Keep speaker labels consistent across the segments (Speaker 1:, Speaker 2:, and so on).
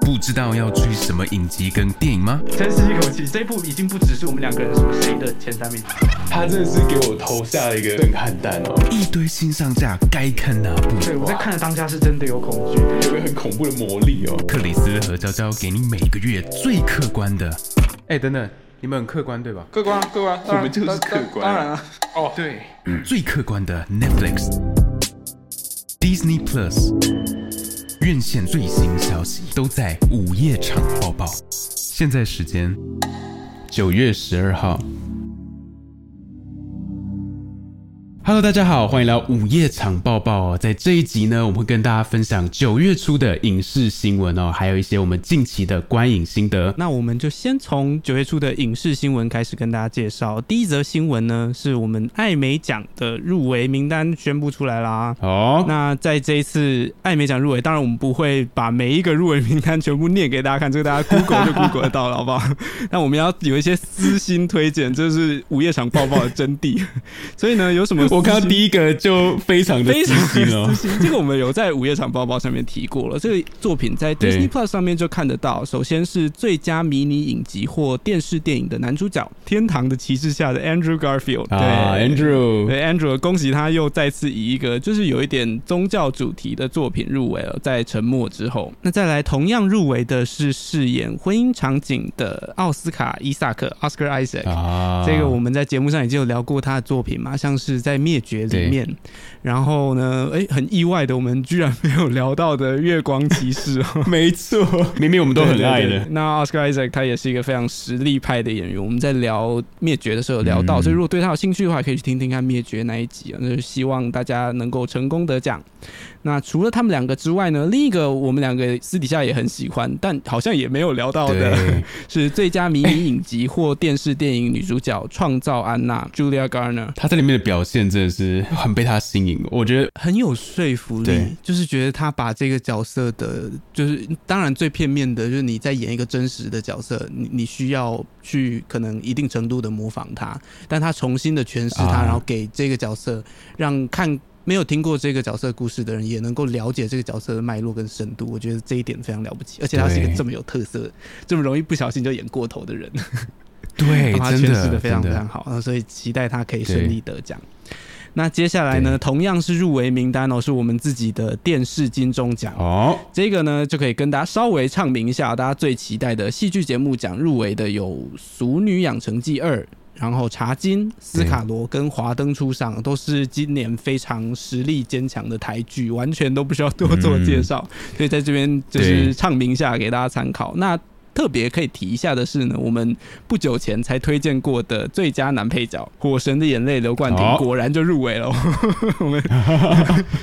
Speaker 1: 不知道要追什么影集跟电影吗？
Speaker 2: 深吸一口气，这一部已经不只是我们两个人说谁的前三名，
Speaker 3: 他真的是给我投下了一个震撼弹哦，
Speaker 1: 一堆新上架，该看哪部？
Speaker 2: 对我在看的当下是真的有恐惧，
Speaker 3: 有个很恐怖的魔力哦。
Speaker 1: 克里斯和娇娇给你每个月最客观的。哎，等等，你们很客观对吧？
Speaker 2: 客观，客观，
Speaker 3: 我们就是客观
Speaker 2: 当然了，哦，
Speaker 1: 对，最客观的 Netflix、Disney Plus 院线最新消息都在午夜场播报。现在时间九月十二号。Hello，大家好，欢迎来到午夜场抱抱哦。在这一集呢，我们会跟大家分享九月初的影视新闻哦，还有一些我们近期的观影心得。
Speaker 4: 那我们就先从九月初的影视新闻开始跟大家介绍。第一则新闻呢，是我们艾美奖的入围名单宣布出来啦。
Speaker 1: 哦，
Speaker 4: 那在这一次艾美奖入围，当然我们不会把每一个入围名单全部念给大家看，这个大家 Google 就 Google 得到了，好不好？那我们要有一些私心推荐，这是午夜场抱抱的真谛。所以呢，有什么
Speaker 1: 我看到第一个就非常的
Speaker 4: 非常
Speaker 1: 私心哦
Speaker 4: 私。心。这个我们有在午夜场包包上面提过了。这个作品在 Disney Plus 上面就看得到。首先是最佳迷你影集或电视电影的男主角，《天堂的骑士》下的 Andrew Garfield。
Speaker 1: 啊
Speaker 4: 对
Speaker 1: ，Andrew，
Speaker 4: 对 Andrew，恭喜他又再次以一个就是有一点宗教主题的作品入围了，在沉默之后。那再来同样入围的是饰演婚姻场景的奥斯卡伊萨克 （Oscar Isaac）。
Speaker 1: 啊，
Speaker 4: 这个我们在节目上已经有聊过他的作品嘛，像是在《灭绝》里面，然后呢，哎，很意外的，我们居然没有聊到的《月光骑士》哦，
Speaker 1: 没错，明明我们都很爱的。
Speaker 4: 对对对。那 Oscar Isaac 他也是一个非常实力派的演员，我们在聊《灭绝》的时候有聊到，
Speaker 1: 嗯。
Speaker 4: 所以如果对他有兴趣的话，可以去听听看《灭绝》那一集啊，那就希望大家能够成功得奖。那除了他们两个之外呢，另一个我们两个私底下也很喜欢，但好像也没有聊到的。是最佳迷你影集或电视电影女主角创造安娜 Julia Garner，
Speaker 1: 她在里面的表现真的是很被他吸引，我觉得
Speaker 4: 很有说服力，就是觉得他把这个角色的，就是当然最片面的，就是你在演一个真实的角色，你你需要去可能一定程度的模仿他，但他重新的诠释他，
Speaker 1: 啊
Speaker 4: 然后给这个角色让看。没有听过这个角色故事的人，也能够了解这个角色的脉络跟深度。我觉得这一点非常了不起，而且他是一个这么有特色、这么容易不小心就演过头的人。
Speaker 1: 对，
Speaker 4: 把它
Speaker 1: 真的
Speaker 4: 诠释的非常非常好，那所以期待他可以顺利得奖。那接下来呢，同样是入围名单哦，是我们自己的电视金钟奖。
Speaker 1: 哦，
Speaker 4: 这个呢，就可以跟大家稍微唱名一下，大家最期待的戏剧节目奖入围的有《俗女养成记二》。然后《茶金》、斯卡罗跟《华灯初上》都是今年非常实力坚强的台剧，完全都不需要多做介绍，所以在这边就是唱名一下给大家参考。那特别可以提一下的是呢，我们不久前才推荐过的最佳男配角《火神的眼泪》刘冠廷
Speaker 1: 哦
Speaker 4: 果然就入围了。我们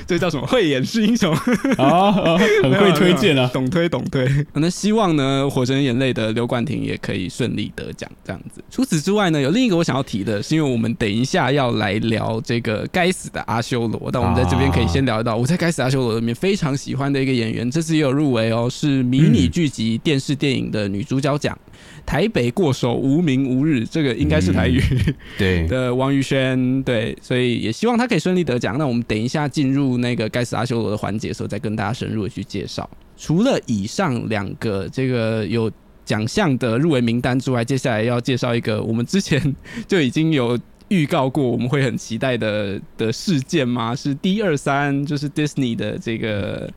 Speaker 4: 这叫什么？慧眼识英雄。
Speaker 1: 啊，啊很会推荐啊，
Speaker 4: 懂推懂推。那希望呢，《火神的眼泪》的刘冠廷也可以顺利得奖，这样子。除此之外呢，有另一个我想要提的，是因为我们等一下要来聊这个该死的阿修罗，但我们在这边可以先聊到我在《该死的阿修罗》里面非常喜欢的一个演员，这次也有入围哦，是迷你剧集、电视电影的女主角奖。台北过手无名无日，这个应该是台语。
Speaker 1: 对，
Speaker 4: 的王宇轩，对，所以也希望他可以顺利得奖。那我们等一下进入那个该死阿修罗的环节的时候，再跟大家深入的去介绍。除了以上两个这个有奖项的入围名单之外，接下来要介绍一个我们之前就已经有。预告过我们会很期待的的事件吗？是 D 二三，就是 Disney 的这个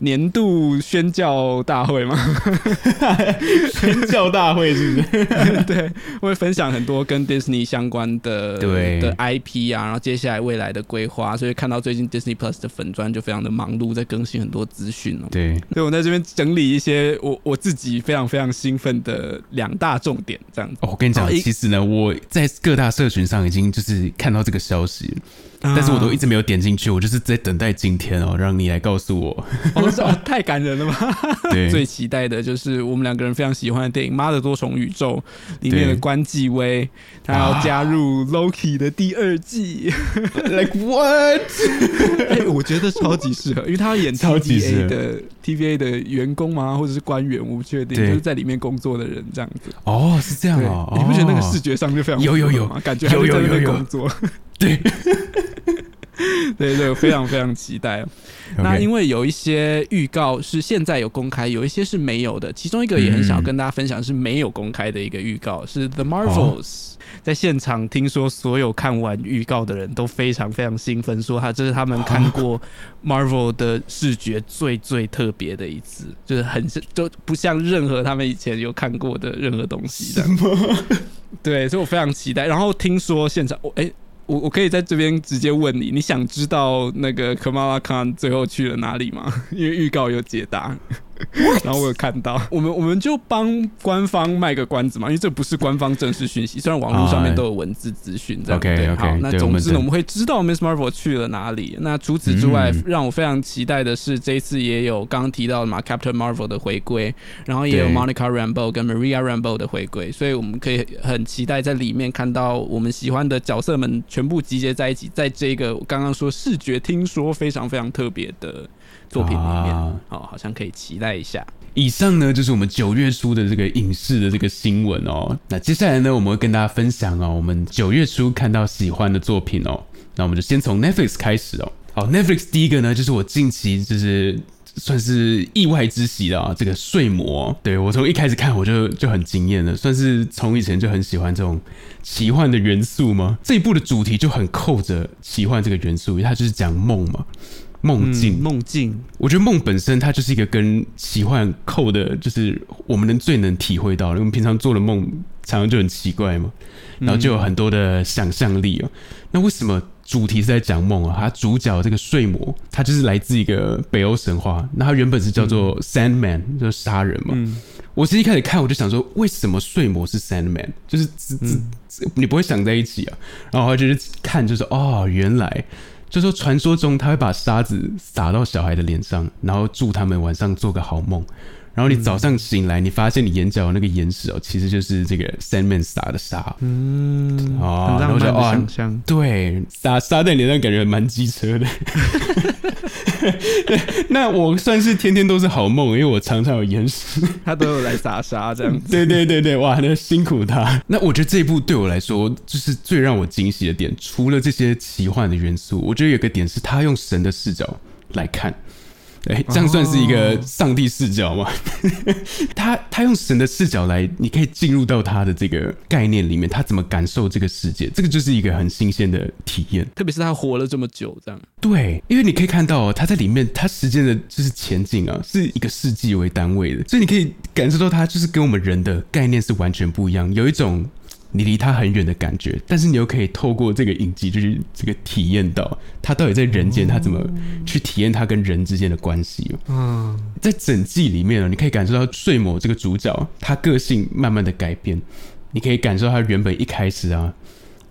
Speaker 4: 年度宣教大会吗？
Speaker 1: 宣教大会是不是？
Speaker 4: 对，会分享很多跟 Disney 相关的
Speaker 1: 对
Speaker 4: 的 IP 啊，然后接下来未来的规划，所以看到最近 Disney Plus 的粉砖就非常的忙碌，在更新很多资讯哦。
Speaker 1: 对，
Speaker 4: 所以我在这边整理一些我我自己非常非常兴奋的两大重点，这样子。
Speaker 1: 哦，我跟你讲其实呢，我在各大社群上已经就是看到这个消息，但是我都一直没有点进去，我就是在等待今天哦，让你来告诉我。
Speaker 4: 哦，是哦太感人了吧！
Speaker 1: 对，
Speaker 4: 最期待的就是我们两个人非常喜欢的电影《妈的多重宇宙》里面的
Speaker 1: 对
Speaker 4: 关继威，他要加入 Loki 的第二季。
Speaker 1: like what？
Speaker 4: 哎、我觉得超级适合，因为他要演
Speaker 1: 超级适
Speaker 4: TVA 的 TVA 的员工吗？或者是官员？我不确定，就是在里面工作的人这样子。
Speaker 1: 哦，是这样
Speaker 4: 对，
Speaker 1: 哦，
Speaker 4: 你不觉得那个
Speaker 1: 哦
Speaker 4: 视觉上就非常
Speaker 1: 有有有
Speaker 4: 吗？感觉还
Speaker 1: 有有有
Speaker 4: 工作。
Speaker 1: 对，
Speaker 4: 对对，非常非常期待。那因为有一些预告是现在有公开，有一些是没有的。其中一个也很想要跟大家分享，是没有公开的一个预告，是 The Marvels。在现场听说所有看完预告的人都非常非常兴奋，说他这是他们看过 Marvel 的视觉最最特别的一次，就是很就不像任何他们以前有看过的任何东西的。对，所以我非常期待。然后听说现场，我哎、我我可以在这边直接问你，你想知道那个 Kamala Khan 最后去了哪里吗？因为预告有解答。然后我有看到，我们我们就帮官方卖个关子嘛，因为这不是官方正式讯息，虽然网络上面都有文字资讯这样。
Speaker 1: OK，
Speaker 4: 对
Speaker 1: OK，
Speaker 4: 好，那总之呢，我们会知道 Miss Marvel 去了哪里。那除此之外，
Speaker 1: 嗯
Speaker 4: 让我非常期待的是，这一次也有刚刚提到的嘛，Captain Marvel 的回归，然后也有 Monica Rambeau 跟 Maria Rambeau 的回归，所以我们可以很期待在里面看到我们喜欢的角色们全部集结在一起，在这个我刚刚说视觉听说非常非常特别的作品里面，
Speaker 1: 啊
Speaker 4: 哦，好像可以期待一下。
Speaker 1: 以上呢就是我们九月初的这个影视的这个新闻哦。那接下来呢，我们会跟大家分享哦，我们九月初看到喜欢的作品哦。那我们就先从 Netflix 开始哦。好，Netflix 第一个呢，就是我近期就是算是意外之喜的啊，这个睡魔。对我从一开始看我就就很惊艳了，算是从以前就很喜欢这种奇幻的元素吗？这一部的主题就很扣着奇幻这个元素，因为它就是讲梦嘛，梦境。
Speaker 4: 嗯梦境，
Speaker 1: 我觉得梦本身它就是一个跟奇幻扣的，就是我们能最能体会到的。因为我们平常做的梦常常就很奇怪嘛，然后就有很多的想象力哦。那为什么主题是在讲梦啊？它主角这个睡魔，它就是来自一个北欧神话，那它原本是叫做 Sandman，就是杀人嘛。
Speaker 4: 嗯
Speaker 1: 我其实一开始看我就想说，为什么睡魔是 Sandman？就是这这这你不会想在一起啊。然后我就是看，就是哦，原来就说传说中他会把沙子撒到小孩的脸上，然后祝他们晚上做个好梦。然后你早上醒来，你发现你眼角的那个眼屎哦，其实就是这个 Sandman 撒的沙。
Speaker 4: 嗯，
Speaker 1: 哦然后就哦。对，撒撒在脸上感觉蛮机车的。对 那我算是天天都是好梦，因为我常常有眼屎。
Speaker 4: 他都有来撒沙这样子。
Speaker 1: 对对对对，哇，那辛苦他。那我觉得这一部对我来说，就是最让我惊喜的点，除了这些奇幻的元素，我觉得有个点是他用神的视角来看。哎，这样算是一个上帝视角吗？他他用神的视角来，你可以进入到他的这个概念里面，他怎么感受这个世界，这个就是一个很新鲜的体验。
Speaker 4: 特别是他活了这么久，这样。
Speaker 1: 对，因为你可以看到、哦，他在里面，他时间的就是前进啊，是一个世纪为单位的，所以你可以感受到他就是跟我们人的概念是完全不一样，有一种你离他很远的感觉，但是你又可以透过这个影集，就是这个体验到他到底在人间，他怎么去体验他跟人之间的关系哦。
Speaker 4: 嗯，
Speaker 1: 在整季里面呢，你可以感受到睡魔这个主角，他个性慢慢的改变，你可以感受到他原本一开始啊，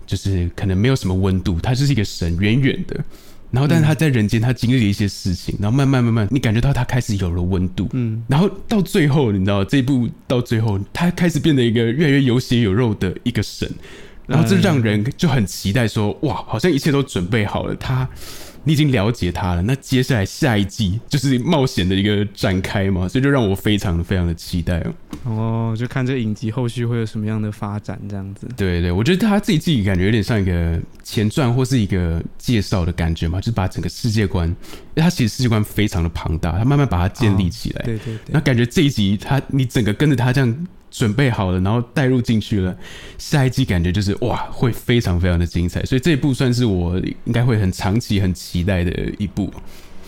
Speaker 1: 就是可能没有什么温度，他就是一个神，远远的。然后，但是他在人间，他经历了一些事情，然后慢慢慢慢，你感觉到他开始有了温度，
Speaker 4: 嗯，
Speaker 1: 然后到最后，你知道这一部到最后，他开始变得一个越来越有血有肉的一个神，然后这让人就很期待说，哇，好像一切都准备好了，他你已经了解他了，那接下来下一季就是冒险的一个展开嘛，所以就让我非常非常的期待哦。
Speaker 4: 哦，就看这个影集后续会有什么样的发展，这样子。
Speaker 1: 对对，我觉得他自己自己感觉有点像一个前传或是一个介绍的感觉嘛，就是把整个世界观，因为他其实世界观非常的庞大，他慢慢把它建立起来。
Speaker 4: 对对对
Speaker 1: 那，感觉这一集他你整个跟着他这样准备好了，然后带入进去了，下一季感觉就是哇，会非常非常的精彩。所以这一部算是我应该会很长期很期待的一部。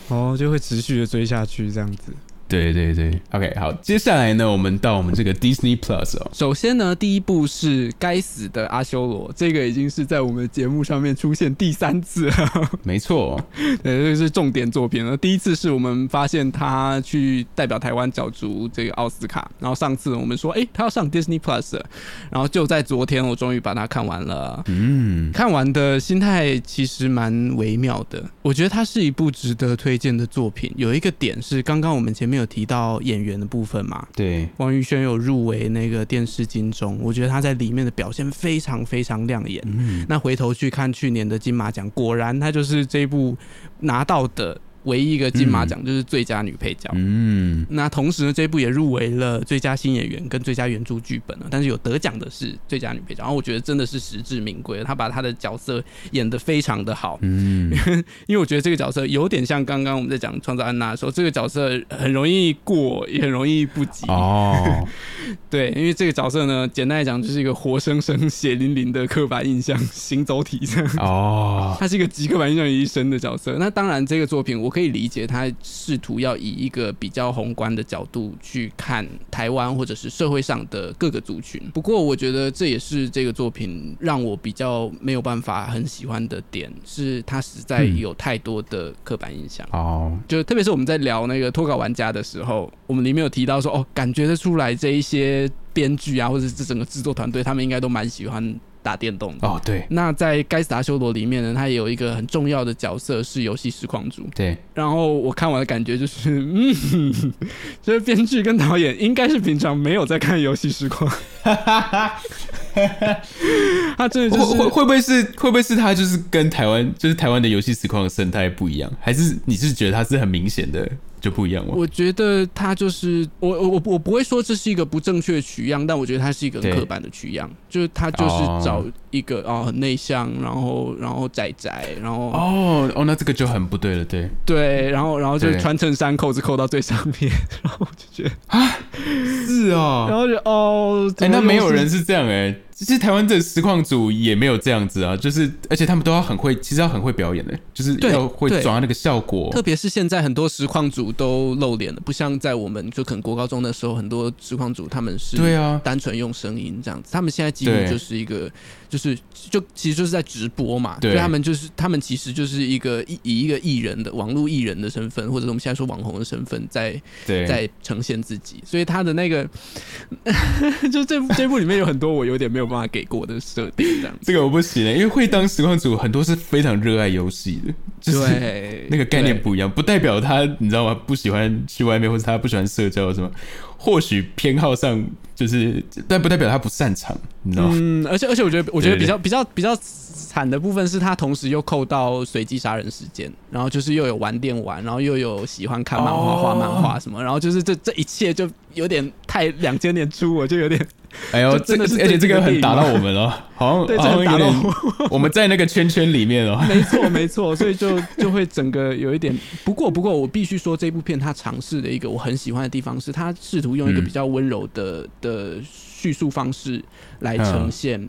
Speaker 4: 哦，就会持续的追下去，这样子。
Speaker 1: 对对对，OK，好，接下来呢，我们到我们这个 Disney Plus 哦，
Speaker 4: 首先呢，第一部是《该死的阿修罗》，这个已经是在我们节目上面出现第三次了。
Speaker 1: 没错，
Speaker 4: 对，这个是重点作品了。第一次是我们发现他去代表台湾角逐这个奥斯卡，然后上次我们说，哎，他要上 Disney Plus，了然后就在昨天，我终于把它看完了。
Speaker 1: 嗯，
Speaker 4: 看完的心态其实蛮微妙的，我觉得它是一部值得推荐的作品。有一个点是，刚刚我们前面有提到演员的部分嘛，
Speaker 1: 对，
Speaker 4: 王宇轩有入围那个电视金钟，我觉得他在里面的表现非常非常亮眼。
Speaker 1: 嗯，
Speaker 4: 那回头去看去年的金马奖，果然他就是这一部拿到的唯一一个金马奖就是最佳女配角。
Speaker 1: 嗯，
Speaker 4: 那同时呢，这部也入围了最佳新演员跟最佳原著剧本了，但是有得奖的是最佳女配角，然后我觉得真的是实至名归，她把她的角色演得非常的好，
Speaker 1: 嗯，
Speaker 4: 因为我觉得这个角色有点像刚刚我们在讲创造安娜的时候，这个角色很容易过，也很容易不及。
Speaker 1: 哦，
Speaker 4: 对，因为这个角色呢，简单来讲就是一个活生生、血淋淋的刻板印象行走体这样。
Speaker 1: 哦，
Speaker 4: 他是一个极刻板印象于一身的角色。那当然，这个作品我可以理解，他试图要以一个比较宏观的角度去看台湾或者是社会上的各个族群。不过，我觉得这也是这个作品让我比较没有办法很喜欢的点，是它实在有太多的刻板印象。
Speaker 1: 哦，
Speaker 4: 就特别是我们在聊那个脱稿玩家的时候，我们里面有提到说，哦，感觉得出来这一些编剧啊，或者是这整个制作团队，他们应该都蛮喜欢打电动的。
Speaker 1: 哦，对，
Speaker 4: 那在《该死达修罗》里面呢，他也有一个很重要的角色是游戏实况主。
Speaker 1: 对，
Speaker 4: 然后我看完的感觉就是，嗯，就是编剧跟导演应该是平常没有在看游戏实况，他真的就是
Speaker 1: 会会会不会是会不会是他就是跟台湾就是台湾的游戏实况生态不一样，还是你是觉得他是很明显的就不一样了？
Speaker 4: 我觉得他就是我我我我不会说这是一个不正确的取样，但我觉得他是一个很刻板的取样，就是他就是
Speaker 1: 哦。
Speaker 4: 找一个哦很内向，然后然后宅宅，然后、
Speaker 1: 哦哦，那这个就很不对了，对，
Speaker 4: 对，然后然后就是穿衬衫扣子扣到最上面，然后我就觉得，
Speaker 1: 是哦，
Speaker 4: 然后就哦，
Speaker 1: 哎、那没有人是这样哎、其实台湾的实况组也没有这样子啊，就是而且他们都要很会，其实要很会表演的、就是
Speaker 4: 对
Speaker 1: 要会
Speaker 4: 对。
Speaker 1: 抓那个效果。
Speaker 4: 特别是现在很多实况组都露脸了，不像在我们就可能国高中的时候，很多实况组他们是
Speaker 1: 对啊。
Speaker 4: 单纯用声音这样子，他们现在几乎就是一个就是就其实就是在直播嘛，
Speaker 1: 对
Speaker 4: 所以他们就是他们其实就是一个以以一个艺人的网络艺人的身份，或者我们现在说网红的身份在
Speaker 1: 对，
Speaker 4: 在呈现自己，所以他的那个 就这部这部里面有很多我有点没有办法给过的设定这样子。
Speaker 1: 这个我不行、欸，因为会当实况组很多是非常热爱游戏的，就是
Speaker 4: 对，
Speaker 1: 那个概念不一样，不代表他你知道吗？不喜欢去外面，或者他不喜欢社交什么，或许偏好上就是，但不代表他不擅长，你知道吗？
Speaker 4: 嗯，而且而且我觉得，我觉得比较比较比较惨的部分是他同时又扣到随机杀人时间，然后就是又有玩电玩，然后又有喜欢看漫画、
Speaker 1: 哦
Speaker 4: 画漫画什么，然后就是这这一切就有点太两千年初，我就有点
Speaker 1: 哎呦，这个而且这个很打到我们了，好像
Speaker 4: 对，这
Speaker 1: 好像
Speaker 4: 打到
Speaker 1: 点
Speaker 4: 我。
Speaker 1: 我们在那个圈圈里面哦。
Speaker 4: 没错，没错，所以就就会整个有一点。不过，不过我必须说，这部片它尝试的一个我很喜欢的地方是，它试图用一个
Speaker 1: 嗯
Speaker 4: 比较温柔的的叙述方式来呈现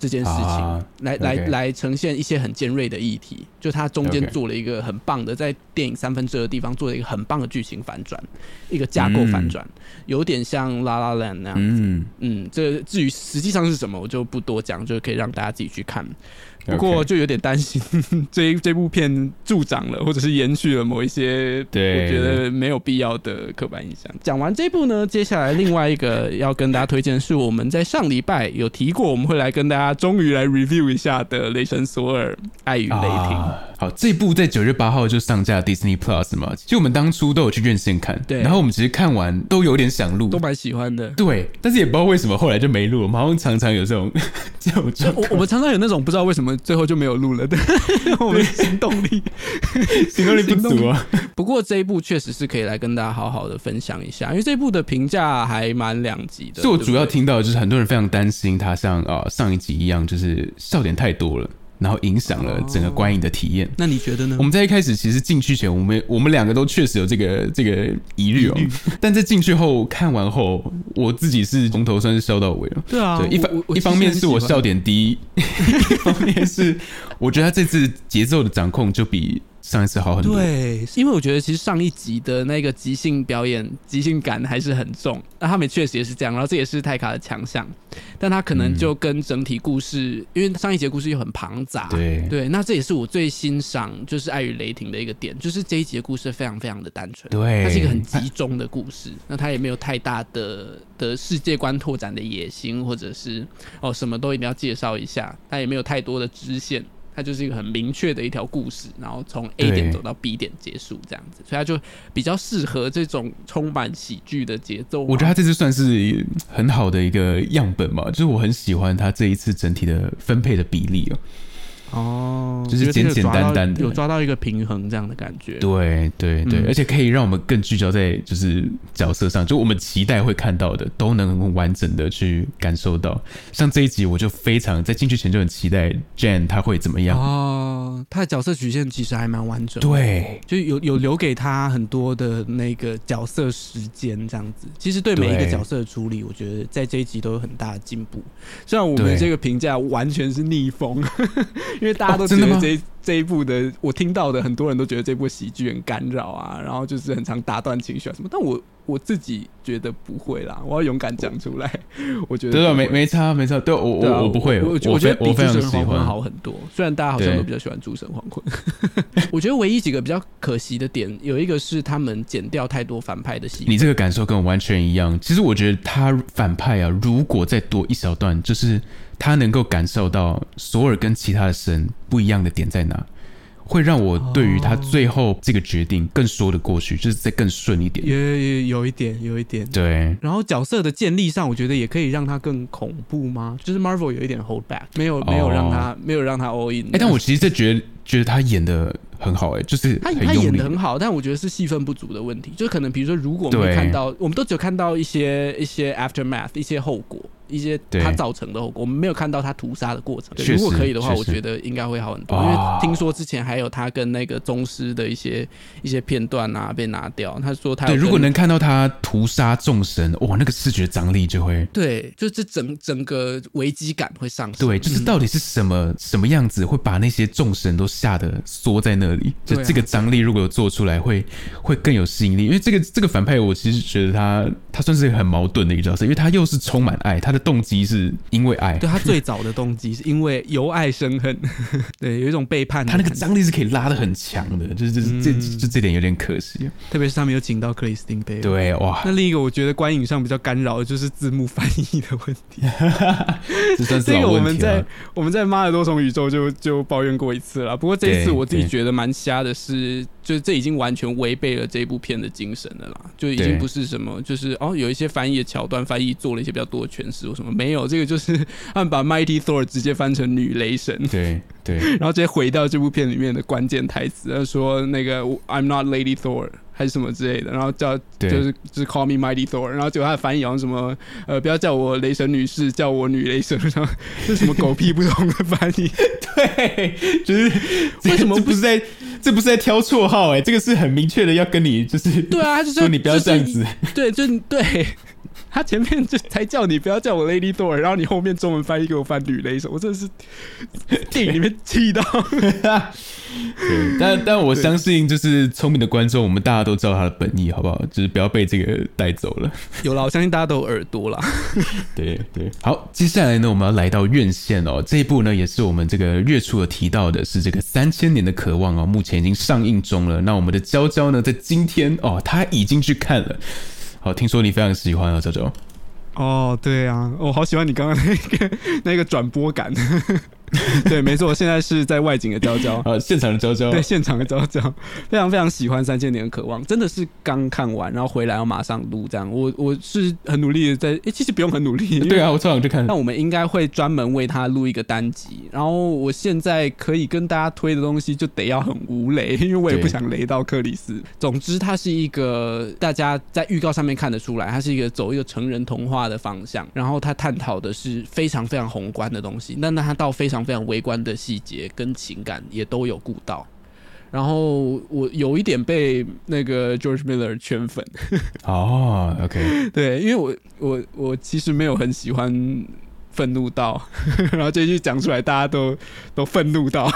Speaker 4: 这件事情，
Speaker 1: 啊
Speaker 4: 来来来呈现一些很尖锐的议题。就它中间做了一个很棒的，在电影三分之二的地方做了一个很棒的剧情反转，一个架构反转，有点像《La La Land》那样子。
Speaker 1: 嗯，
Speaker 4: 嗯，这至于实际上是什么，我就不多讲，就可以让大家自己去看。不过就有点担心 这一这部片助长了，或者是延续了某一些
Speaker 1: 对
Speaker 4: 我觉得没有必要的刻板印象。讲完这部呢，接下来另外一个要跟大家推荐的是我们在上礼拜有提过，我们会来跟大家终于来 review 一下的《雷神索尔：爱与雷霆》。
Speaker 1: 啊好，这部在九月八号就上架 Disney Plus 嘛，其实我们当初都有去院线看，
Speaker 4: 对
Speaker 1: 然后我们其实看完都有点想录
Speaker 4: 都，蛮喜欢的。
Speaker 1: 对，但是也不知道为什么后来就没录，我们好像常常有这种 这种状
Speaker 4: 我我们常常有那种不知道为什么最后就没有录了对，我们行动力。
Speaker 1: 行动力不足啊，
Speaker 4: 不过这一部确实是可以来跟大家好好的分享一下，因为这一部的评价还蛮两极的。
Speaker 1: 所以我主要听到的就是很多人非常担心它像啊、上一集一样，就是笑点太多了，然后影响了整个观影的体验。
Speaker 4: 那你觉得呢
Speaker 1: 我？们在一开始其实进去前，我们我们两个都确实有这个这个疑虑哦，但在进去后看完后，我自己是从头算是笑到尾了。
Speaker 4: 对啊
Speaker 1: 对，一方一方面是我笑。
Speaker 4: 点
Speaker 1: 低，一方面是我觉得他这次节奏的掌控就比上一次好很多。
Speaker 4: 对，因为我觉得其实上一集的那个即兴表演、即兴感还是很重，那他们确实也是这样，然后这也是泰卡的强项，但他可能就跟整体故事，因为上一节故事又很庞杂，
Speaker 1: 对。
Speaker 4: 对，那这也是我最欣赏就是《爱与雷霆》的一个点，就是这一集的故事非常非常的单纯，
Speaker 1: 对，
Speaker 4: 它是一个很集中的故事，那它也没有太大的的世界观拓展的野心，或者是哦什么都一定要介绍一下，它也没有太多的支线。它就是一个很明确的一条故事，然后从 A 点走到 B 点结束这样子，所以它就比较适合这种充满喜剧的节奏。
Speaker 1: 我觉得他这次算是很好的一个样本嘛，就是我很喜欢他这一次整体的分配的比例哦。
Speaker 4: 哦，
Speaker 1: 就是简简单单的
Speaker 4: 有抓到一个平衡这样的感觉。
Speaker 1: 对对对，
Speaker 4: 嗯
Speaker 1: 而且可以让我们更聚焦在就是角色上，就我们期待会看到的，都能很完整的去感受到。像这一集，我就非常在进去前就很期待 Jan 他会怎么样。
Speaker 4: 哦，他的角色曲线其实还蛮完整的。
Speaker 1: 对
Speaker 4: 就有有留给他很多的那个角色时间，这样子。其实对每一个角色的处理，我觉得在这一集都有很大的进步。虽然我们
Speaker 1: 对
Speaker 4: 这个评价完全是逆风，因为大家都觉得这一、这一部的，我听到的很多人都觉得这部喜剧很干扰啊，然后就是很常打断情绪啊什么。但我我自己觉得不会啦，我要勇敢讲出来。我觉得
Speaker 1: 对对，没没差没差，对我我我不会，
Speaker 4: 我觉得比
Speaker 1: 非我非常
Speaker 4: 诸神黄昏
Speaker 1: 喜欢。
Speaker 4: 好很多。虽然大家好像都比较喜欢诸神黄昏，我觉得唯一几个比较可惜的点，有一个是他们剪掉太多反派的戏。
Speaker 1: 你这个感受跟我完全一样。其实我觉得他反派啊，如果再多一小段，就是他能够感受到索尔跟其他的神不一样的点在哪，会让我对于他最后这个决定更说得过去，就是再更顺一点。
Speaker 4: 也也有一点，有一点。
Speaker 1: 对，
Speaker 4: 然后角色的建立上，我觉得也可以让他更恐怖吗？就是 Marvel 有一点 hold back，没有没有让他、没有让他 all in。
Speaker 1: 哎、但我其实在觉得觉得他演的很好、哎，就是
Speaker 4: 他他演的很好，但我觉得是戏份不足的问题。就是可能比如说，如果我们看到，我们都只有看到一些一些 aftermath，一些后果，一些
Speaker 1: 对
Speaker 4: 他造成的后果，我们没有看到他屠杀的过程。对如果可以的话，我觉得应该会好很多。
Speaker 1: 哦
Speaker 4: 因为听说之前还有他跟那个宗师的一些一些片段啊被拿掉。他说他
Speaker 1: 对，如果能看到他屠杀众神，哇，那个视觉张力就会。
Speaker 4: 对，就这整整个危机感会上升。
Speaker 1: 对，就是
Speaker 4: 嗯
Speaker 1: 到底是什么、什么样子会把那些众神都吓得缩在那里？就这个张力如果有做出来会，会更有吸引力。因为这个这个反派，我其实觉得他他算是很矛盾的一个角色，因为他又是充满爱，他的动机是因为爱，
Speaker 4: 对他最早的动机是因为由爱生恨，对，有一种背叛
Speaker 1: 他那个张力是可以拉的很强的，就是这这
Speaker 4: 嗯
Speaker 1: 就这点有点可惜。
Speaker 4: 特别是他们有请到克里斯汀贝尔。
Speaker 1: 对，哇
Speaker 4: 那，另一个我觉得观影上比较干扰的就是字幕翻译的问题。
Speaker 1: 这算是
Speaker 4: 这个我们在。我们在《妈的多重宇宙就》就抱怨过一次了。不过这一次我自己
Speaker 1: 对
Speaker 4: 觉得蛮瞎的是，就是这已经完全违背了这部片的精神了啦，就已经不是什么就是哦有一些翻译的桥段，翻译做了一些比较多的诠释或什么，没有这个就是他们把 Mighty Thor 直接翻成女雷神。
Speaker 1: 对对，
Speaker 4: 然后直接回到这部片里面的关键台词，他说那个 I'm not Lady Thor 还是什么之类的，然后叫
Speaker 1: 对
Speaker 4: 就是就是 Call me Mighty Thor，然后结果他的翻译好像什么呃不要叫我雷神女士，叫我女雷神，然后 这是什么狗屁不通的翻译？
Speaker 1: 对，就是
Speaker 4: 为什么不
Speaker 1: 是在这不是在挑绰号哎、这个是很明确的要跟你就是
Speaker 4: 对啊，就是
Speaker 1: 说你不要这样子，
Speaker 4: 就是对，就对。他前面就才叫你不要叫我 Lady Thor，然后你后面中文翻译给我翻女雷神，我真的是电影里面气到。
Speaker 1: 对，但但我相信就是聪明的观众，我们大家都知道他的本意，好不好？就是不要被这个带走了。
Speaker 4: 有了，我相信大家都有耳朵啦。
Speaker 1: 对对，好，接下来呢，我们要来到院线哦。这一部呢，也是我们这个月初有提到的，是这个三千年的渴望哦，目前已经上映中了。那我们的娇娇呢，在今天哦，她已经去看了。好，听说你非常喜欢啊这种。
Speaker 4: 哦，对啊，我好喜欢你刚刚那个那个转播感。对，没错，我现在是在外景的娇娇。
Speaker 1: 呃，现场的娇娇，
Speaker 4: 对，现场的娇娇，非常非常喜欢《三千年的渴望》，真的是刚看完，然后回来要马上录这样。我我是很努力的在，诶，其实不用很努力，
Speaker 1: 对啊，我超想去看
Speaker 4: 那。我们应该会专门为他录一个单集，然后我现在可以跟大家推的东西就得要很无雷，因为我也不想雷到克里斯。总之，它是一个大家在预告上面看得出来，它是一个走一个成人童话的方向，然后它探讨的是非常非常宏观的东西，那那它到非常非常微观的细节跟情感也都有顾到。然后我有一点被那个 George Miller 圈粉，
Speaker 1: 哦，OK，
Speaker 4: 对，因为我我我其实没有很喜欢愤怒到，然后这句讲出来，大家都都愤怒到，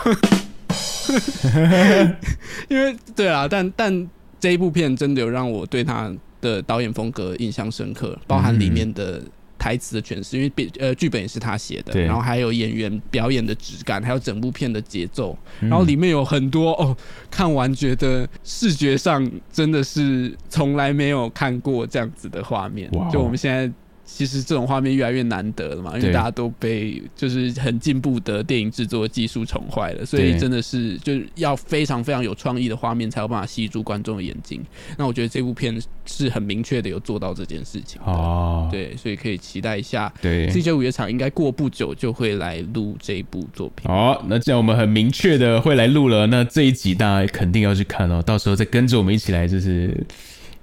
Speaker 4: 因为对啊，但但这一部片真的有让我对他的导演风格印象深刻，包含里面的。台词的诠释，因为编呃剧本也是他写的，然后还有演员表演的质感，还有整部片的节奏，
Speaker 1: 嗯
Speaker 4: 然后里面有很多哦，看完觉得视觉上真的是从来没有看过这样子的画面。就我们现在其实这种画面越来越难得了嘛，因为大家都被就是很进步的电影制作技术宠坏了，所以真的是就是要非常非常有创意的画面才有办法吸住观众的眼睛。那我觉得这部片是很明确的有做到这件事情的。
Speaker 1: 哦，
Speaker 4: 对，所以可以期待一下
Speaker 1: 对。
Speaker 4: CJ 五月场应该过不久就会来录这部作品。
Speaker 1: 好，那既然我们很明确的会来录了，那这一集大家肯定要去看哦，到时候再跟着我们一起来，就是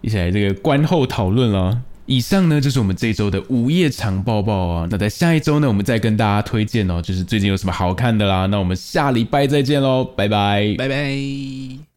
Speaker 1: 一起来这个观后讨论了。以上呢就是我们这周的午夜场报报啊，那在下一周呢，我们再跟大家推荐哦，就是最近有什么好看的啦。那我们下礼拜再见喽，拜拜。
Speaker 4: 拜拜。